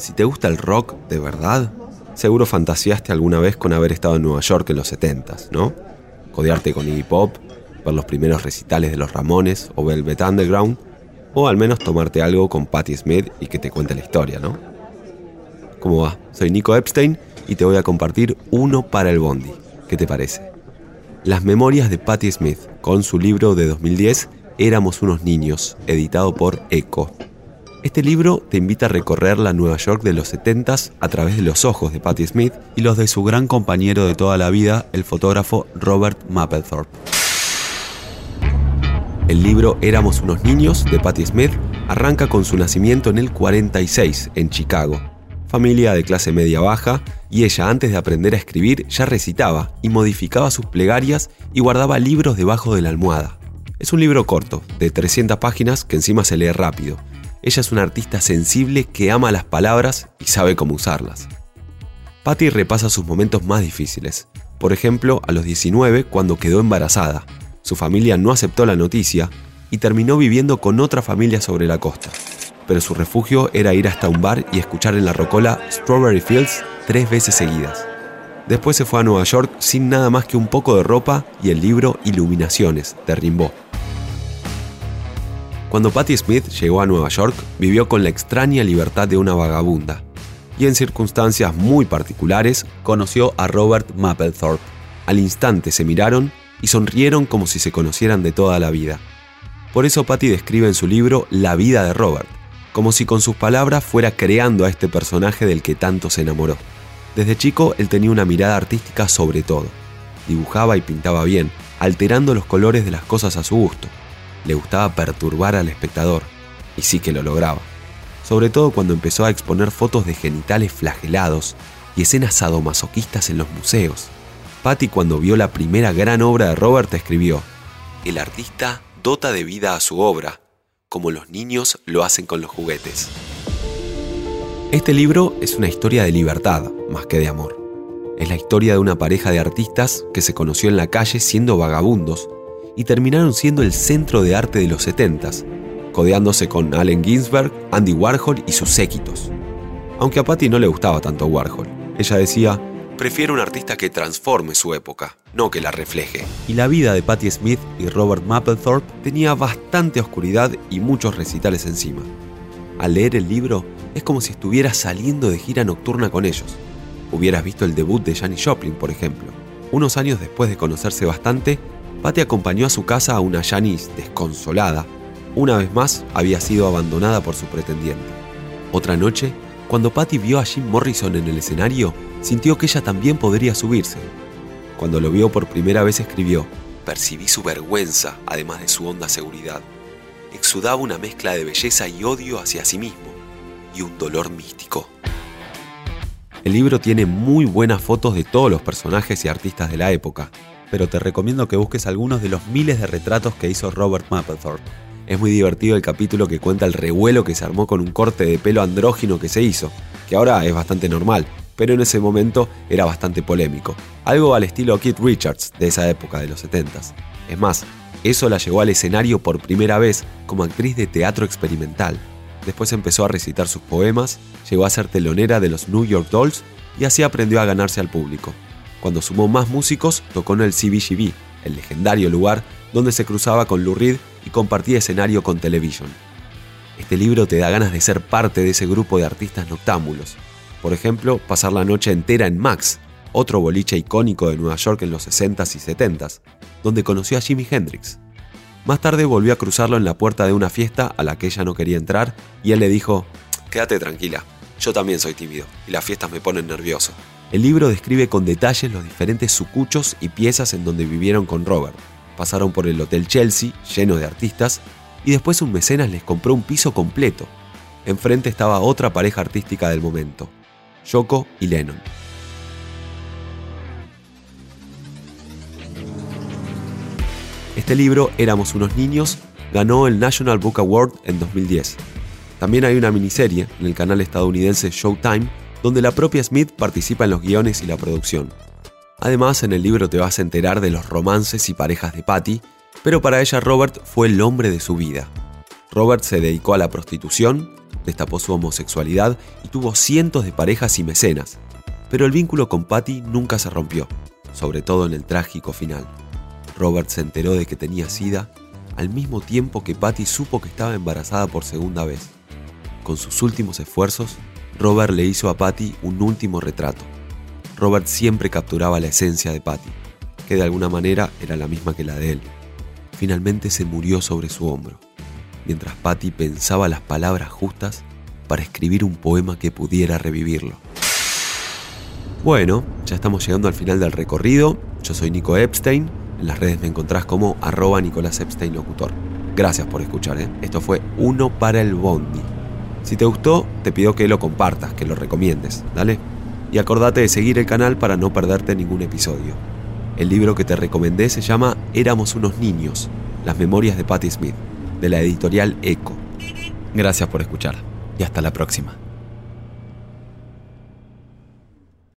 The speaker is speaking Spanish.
si te gusta el rock de verdad, seguro fantaseaste alguna vez con haber estado en Nueva York en los 70s, ¿no? Codearte con Iggy Pop, ver los primeros recitales de los Ramones o Velvet Underground, o al menos tomarte algo con Patti Smith y que te cuente la historia, ¿no? ¿Cómo va? Soy Nico Epstein y te voy a compartir uno para el Bondi. ¿Qué te parece? Las memorias de Patti Smith, con su libro de 2010, Éramos unos niños, editado por ECO. Este libro te invita a recorrer la Nueva York de los 70s a través de los ojos de Patti Smith y los de su gran compañero de toda la vida, el fotógrafo Robert Mapplethorpe. El libro Éramos unos niños de Patti Smith arranca con su nacimiento en el 46 en Chicago, familia de clase media baja, y ella antes de aprender a escribir ya recitaba y modificaba sus plegarias y guardaba libros debajo de la almohada. Es un libro corto, de 300 páginas que encima se lee rápido, ella es una artista sensible que ama las palabras y sabe cómo usarlas. Patty repasa sus momentos más difíciles. Por ejemplo, a los 19 cuando quedó embarazada. Su familia no aceptó la noticia y terminó viviendo con otra familia sobre la costa. Pero su refugio era ir hasta un bar y escuchar en la rocola Strawberry Fields tres veces seguidas. Después se fue a Nueva York sin nada más que un poco de ropa y el libro Iluminaciones de Rimbaud. Cuando Patti Smith llegó a Nueva York, vivió con la extraña libertad de una vagabunda y en circunstancias muy particulares conoció a Robert Mapplethorpe. Al instante se miraron y sonrieron como si se conocieran de toda la vida. Por eso Patty describe en su libro La vida de Robert, como si con sus palabras fuera creando a este personaje del que tanto se enamoró. Desde chico él tenía una mirada artística sobre todo. Dibujaba y pintaba bien, alterando los colores de las cosas a su gusto le gustaba perturbar al espectador, y sí que lo lograba, sobre todo cuando empezó a exponer fotos de genitales flagelados y escenas sadomasoquistas en los museos. Patty cuando vio la primera gran obra de Robert escribió, El artista dota de vida a su obra, como los niños lo hacen con los juguetes. Este libro es una historia de libertad más que de amor. Es la historia de una pareja de artistas que se conoció en la calle siendo vagabundos y terminaron siendo el centro de arte de los 70s, codeándose con Allen Ginsberg, Andy Warhol y sus séquitos. Aunque a Patty no le gustaba tanto Warhol, ella decía, prefiero un artista que transforme su época, no que la refleje. Y la vida de Patti Smith y Robert Mapplethorpe tenía bastante oscuridad y muchos recitales encima. Al leer el libro, es como si estuvieras saliendo de gira nocturna con ellos. Hubieras visto el debut de Janis Joplin, por ejemplo. Unos años después de conocerse bastante, Patty acompañó a su casa a una Janice desconsolada. Una vez más había sido abandonada por su pretendiente. Otra noche, cuando Patty vio a Jim Morrison en el escenario, sintió que ella también podría subirse. Cuando lo vio por primera vez escribió, percibí su vergüenza, además de su honda seguridad. Exudaba una mezcla de belleza y odio hacia sí mismo, y un dolor místico. El libro tiene muy buenas fotos de todos los personajes y artistas de la época, pero te recomiendo que busques algunos de los miles de retratos que hizo Robert Mapplethorpe. Es muy divertido el capítulo que cuenta el revuelo que se armó con un corte de pelo andrógino que se hizo, que ahora es bastante normal, pero en ese momento era bastante polémico. Algo al estilo Keith Richards de esa época de los 70s. Es más, eso la llevó al escenario por primera vez como actriz de teatro experimental. Después empezó a recitar sus poemas, llegó a ser telonera de los New York Dolls y así aprendió a ganarse al público. Cuando sumó más músicos, tocó en el CBGB, el legendario lugar donde se cruzaba con Lou Reed y compartía escenario con Television. Este libro te da ganas de ser parte de ese grupo de artistas noctámbulos. Por ejemplo, pasar la noche entera en Max, otro boliche icónico de Nueva York en los 60s y 70s, donde conoció a Jimi Hendrix. Más tarde volvió a cruzarlo en la puerta de una fiesta a la que ella no quería entrar y él le dijo, quédate tranquila, yo también soy tímido y las fiestas me ponen nervioso. El libro describe con detalles los diferentes sucuchos y piezas en donde vivieron con Robert. Pasaron por el Hotel Chelsea, lleno de artistas, y después un mecenas les compró un piso completo. Enfrente estaba otra pareja artística del momento, Yoko y Lennon. Este libro, Éramos unos niños, ganó el National Book Award en 2010. También hay una miniserie en el canal estadounidense Showtime donde la propia Smith participa en los guiones y la producción. Además, en el libro te vas a enterar de los romances y parejas de Patty, pero para ella Robert fue el hombre de su vida. Robert se dedicó a la prostitución, destapó su homosexualidad y tuvo cientos de parejas y mecenas. Pero el vínculo con Patty nunca se rompió, sobre todo en el trágico final. Robert se enteró de que tenía sida al mismo tiempo que Patty supo que estaba embarazada por segunda vez. Con sus últimos esfuerzos, Robert le hizo a Patty un último retrato. Robert siempre capturaba la esencia de Patty, que de alguna manera era la misma que la de él. Finalmente se murió sobre su hombro, mientras Patty pensaba las palabras justas para escribir un poema que pudiera revivirlo. Bueno, ya estamos llegando al final del recorrido. Yo soy Nico Epstein. En las redes me encontrás como arroba Nicolás Epstein Locutor. Gracias por escuchar. ¿eh? Esto fue Uno para el Bondi. Si te gustó, te pido que lo compartas, que lo recomiendes. Dale. Y acordate de seguir el canal para no perderte ningún episodio. El libro que te recomendé se llama Éramos unos niños, las memorias de Patti Smith, de la editorial Eco. Gracias por escuchar y hasta la próxima.